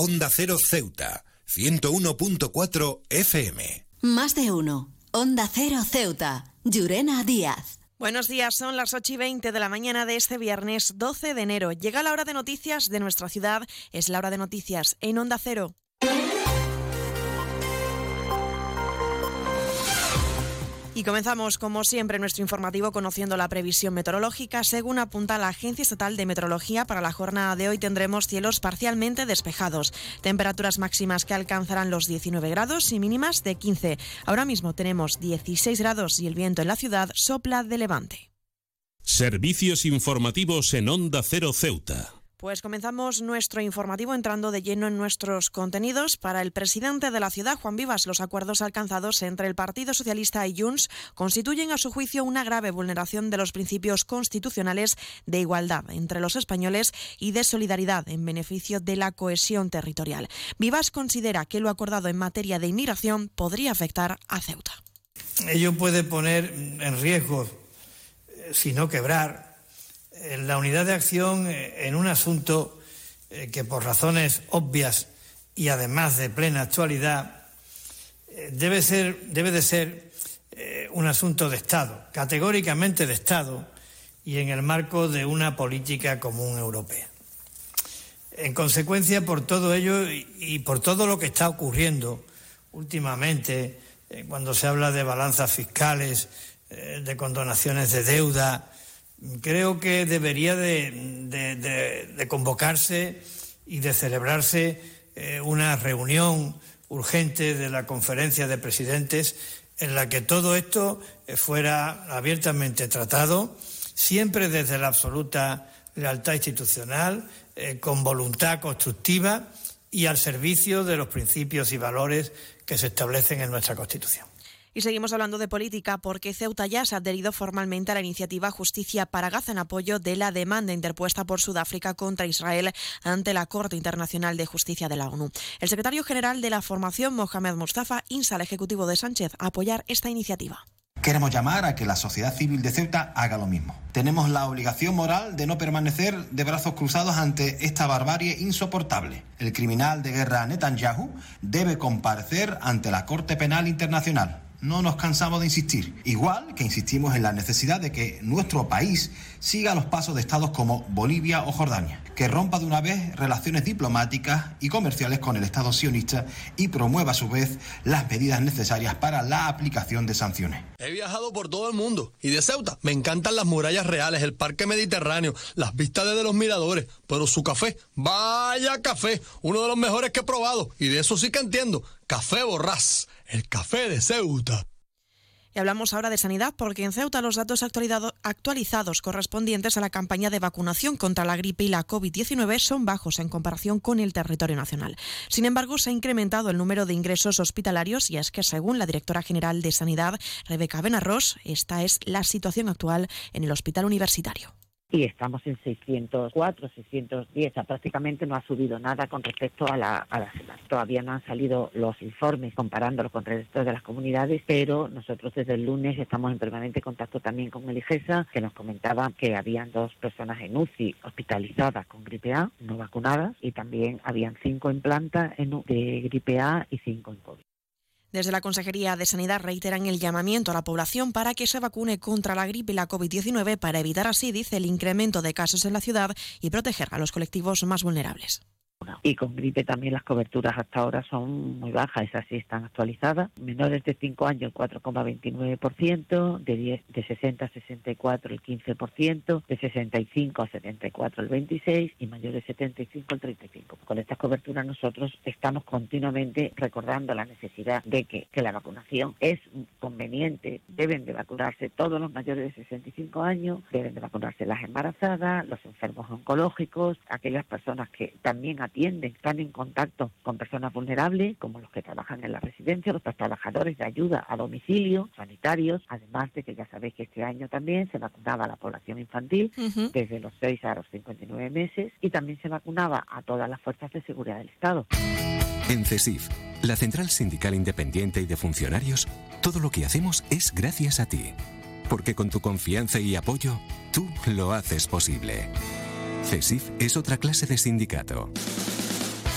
Onda Cero Ceuta, 101.4 FM. Más de uno. Onda Cero Ceuta, Llurena Díaz. Buenos días, son las 8 y 20 de la mañana de este viernes 12 de enero. Llega la hora de noticias de nuestra ciudad, es la hora de noticias en Onda Cero. Y comenzamos, como siempre, nuestro informativo conociendo la previsión meteorológica. Según apunta la Agencia Estatal de Meteorología, para la jornada de hoy tendremos cielos parcialmente despejados, temperaturas máximas que alcanzarán los 19 grados y mínimas de 15. Ahora mismo tenemos 16 grados y el viento en la ciudad sopla de levante. Servicios informativos en Onda Cero Ceuta. Pues comenzamos nuestro informativo entrando de lleno en nuestros contenidos. Para el presidente de la ciudad, Juan Vivas, los acuerdos alcanzados entre el Partido Socialista y Junts constituyen a su juicio una grave vulneración de los principios constitucionales de igualdad entre los españoles y de solidaridad en beneficio de la cohesión territorial. Vivas considera que lo acordado en materia de inmigración podría afectar a Ceuta. Ello puede poner en riesgo, eh, si no quebrar, la unidad de acción eh, en un asunto eh, que por razones obvias y además de plena actualidad eh, debe, ser, debe de ser un asunto de Estado, categóricamente de Estado y en el marco de una política común europea. En consecuencia, por todo ello y por todo lo que está ocurriendo últimamente, cuando se habla de balanzas fiscales, de condonaciones de deuda, creo que debería de, convocarse y de celebrarse eh, una reunión urgente de la conferencia de presidentes en la que todo esto eh, fuera abiertamente tratado, siempre desde la absoluta lealtad institucional, eh, con voluntad constructiva y al servicio de los principios y valores que se establecen en nuestra Constitución. Y seguimos hablando de política porque Ceuta ya se ha adherido formalmente a la iniciativa Justicia para Gaza en apoyo de la demanda interpuesta por Sudáfrica contra Israel ante la Corte Internacional de Justicia de la ONU. El secretario general de la formación, Mohamed Mustafa, insta al Ejecutivo de Sánchez a apoyar esta iniciativa. Queremos llamar a que la sociedad civil de Ceuta haga lo mismo. Tenemos la obligación moral de no permanecer de brazos cruzados ante esta barbarie insoportable. El criminal de guerra Netanyahu debe comparecer ante la Corte Penal Internacional no nos cansamos de insistir. Igual que insistimos en la necesidad de que nuestro país siga los pasos de estados como Bolivia o Jordania, que rompa de una vez relaciones diplomáticas y comerciales con el Estado sionista y promueva a su vez las medidas necesarias para la aplicación de sanciones. He viajado por todo el mundo y de Ceuta me encantan las murallas reales, el parque mediterráneo, las vistas desde los miradores, pero su café, vaya café, uno de los mejores que he probado y de eso sí que entiendo, café borrás el café de Ceuta. Y hablamos ahora de sanidad porque en Ceuta los datos actualizados correspondientes a la campaña de vacunación contra la gripe y la COVID-19 son bajos en comparación con el territorio nacional. Sin embargo, se ha incrementado el número de ingresos hospitalarios y es que según la directora general de Sanidad, Rebeca Benarros, esta es la situación actual en el hospital universitario y estamos en 604, 610. O sea, prácticamente no ha subido nada con respecto a la, a la semana. Todavía no han salido los informes comparándolos con el resto de las comunidades, pero nosotros desde el lunes estamos en permanente contacto también con el IGESA, que nos comentaba que habían dos personas en UCI hospitalizadas con gripe A, no vacunadas, y también habían cinco en planta de gripe A y cinco en COVID. Desde la Consejería de Sanidad reiteran el llamamiento a la población para que se vacune contra la gripe y la COVID-19 para evitar así, dice, el incremento de casos en la ciudad y proteger a los colectivos más vulnerables. Y con gripe también las coberturas hasta ahora son muy bajas, esas sí están actualizadas. Menores de 5 años el 4,29%, de, 10, de 60 a 64 el 15%, de 65 a 74 el 26% y mayores de 75 el 35%. Con estas coberturas nosotros estamos continuamente recordando la necesidad de que, que la vacunación es conveniente, deben de vacunarse todos los mayores de 65 años, deben de vacunarse las embarazadas, los enfermos oncológicos, aquellas personas que también atienden, están en contacto con personas vulnerables, como los que trabajan en la residencia, los trabajadores de ayuda a domicilio, sanitarios, además de que ya sabéis que este año también se vacunaba a la población infantil desde los 6 a los 59 meses y también se vacunaba a todas las fuerzas de seguridad del Estado. En CESIF, la Central Sindical Independiente y de Funcionarios, todo lo que hacemos es gracias a ti. Porque con tu confianza y apoyo, tú lo haces posible. CESIF es otra clase de sindicato.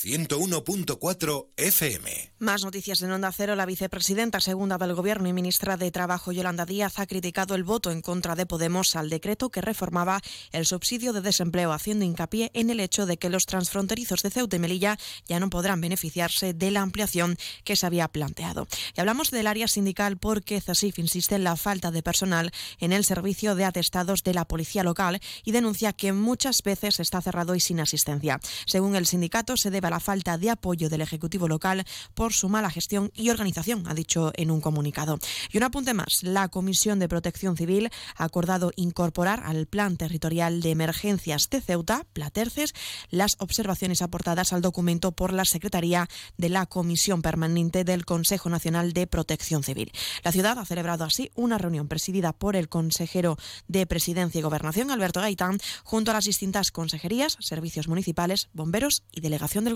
101.4 FM. Más noticias en Onda Cero. La vicepresidenta segunda del Gobierno y ministra de Trabajo, Yolanda Díaz, ha criticado el voto en contra de Podemos al decreto que reformaba el subsidio de desempleo, haciendo hincapié en el hecho de que los transfronterizos de Ceuta y Melilla ya no podrán beneficiarse de la ampliación que se había planteado. Y hablamos del área sindical porque CESIF insiste en la falta de personal en el servicio de atestados de la policía local y denuncia que muchas veces está cerrado y sin asistencia. Según el sindicato, se debe la falta de apoyo del Ejecutivo local por su mala gestión y organización, ha dicho en un comunicado. Y un apunte más, la Comisión de Protección Civil ha acordado incorporar al Plan Territorial de Emergencias de Ceuta, Platerces, las observaciones aportadas al documento por la Secretaría de la Comisión Permanente del Consejo Nacional de Protección Civil. La ciudad ha celebrado así una reunión presidida por el consejero de Presidencia y Gobernación, Alberto Gaitán, junto a las distintas consejerías, servicios municipales, bomberos y delegación del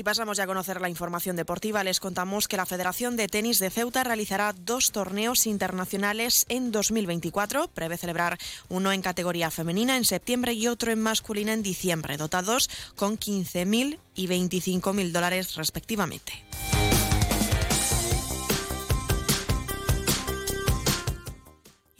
Y pasamos ya a conocer la información deportiva. Les contamos que la Federación de Tenis de Ceuta realizará dos torneos internacionales en 2024. Prevé celebrar uno en categoría femenina en septiembre y otro en masculina en diciembre, dotados con 15.000 y 25.000 dólares respectivamente.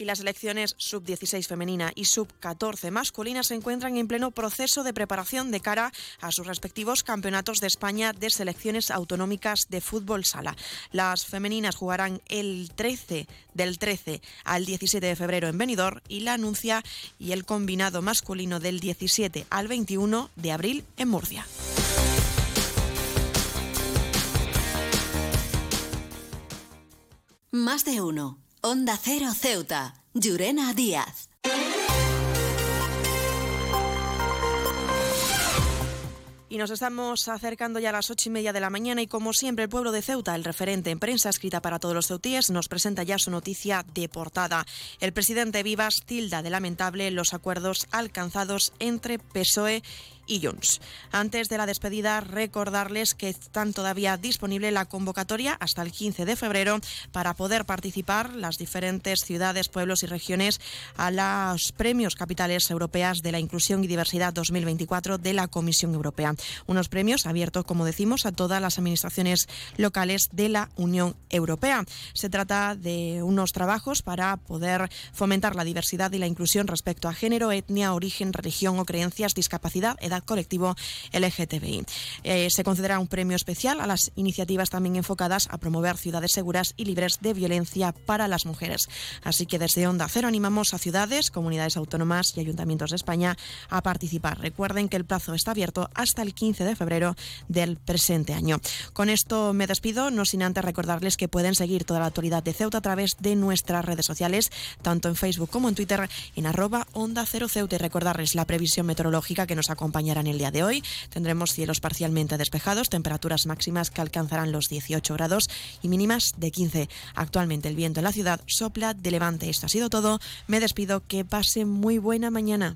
Y las selecciones sub-16 femenina y sub-14 masculina se encuentran en pleno proceso de preparación de cara a sus respectivos campeonatos de España de selecciones autonómicas de fútbol sala. Las femeninas jugarán el 13 del 13 al 17 de febrero en Benidorm y la anuncia y el combinado masculino del 17 al 21 de abril en Murcia. Más de uno. Onda Cero Ceuta, Llurena Díaz. Y nos estamos acercando ya a las ocho y media de la mañana y como siempre el pueblo de Ceuta, el referente en prensa escrita para todos los ceutíes, nos presenta ya su noticia de portada. El presidente Vivas tilda de lamentable los acuerdos alcanzados entre PSOE y Antes de la despedida, recordarles que están todavía disponible la convocatoria hasta el 15 de febrero para poder participar las diferentes ciudades, pueblos y regiones a los premios capitales europeas de la inclusión y diversidad 2024 de la Comisión Europea. Unos premios abiertos, como decimos, a todas las administraciones locales de la Unión Europea. Se trata de unos trabajos para poder fomentar la diversidad y la inclusión respecto a género, etnia, origen, religión o creencias, discapacidad, edad colectivo LGTBI. Eh, se concederá un premio especial a las iniciativas también enfocadas a promover ciudades seguras y libres de violencia para las mujeres. Así que desde Onda Cero animamos a ciudades, comunidades autónomas y ayuntamientos de España a participar. Recuerden que el plazo está abierto hasta el 15 de febrero del presente año. Con esto me despido, no sin antes recordarles que pueden seguir toda la actualidad de Ceuta a través de nuestras redes sociales, tanto en Facebook como en Twitter, en arroba Onda Cero Ceuta y recordarles la previsión meteorológica que nos acompaña en el día de hoy. Tendremos cielos parcialmente despejados, temperaturas máximas que alcanzarán los 18 grados y mínimas de 15. Actualmente el viento en la ciudad sopla de levante. Esto ha sido todo. Me despido. Que pase muy buena mañana.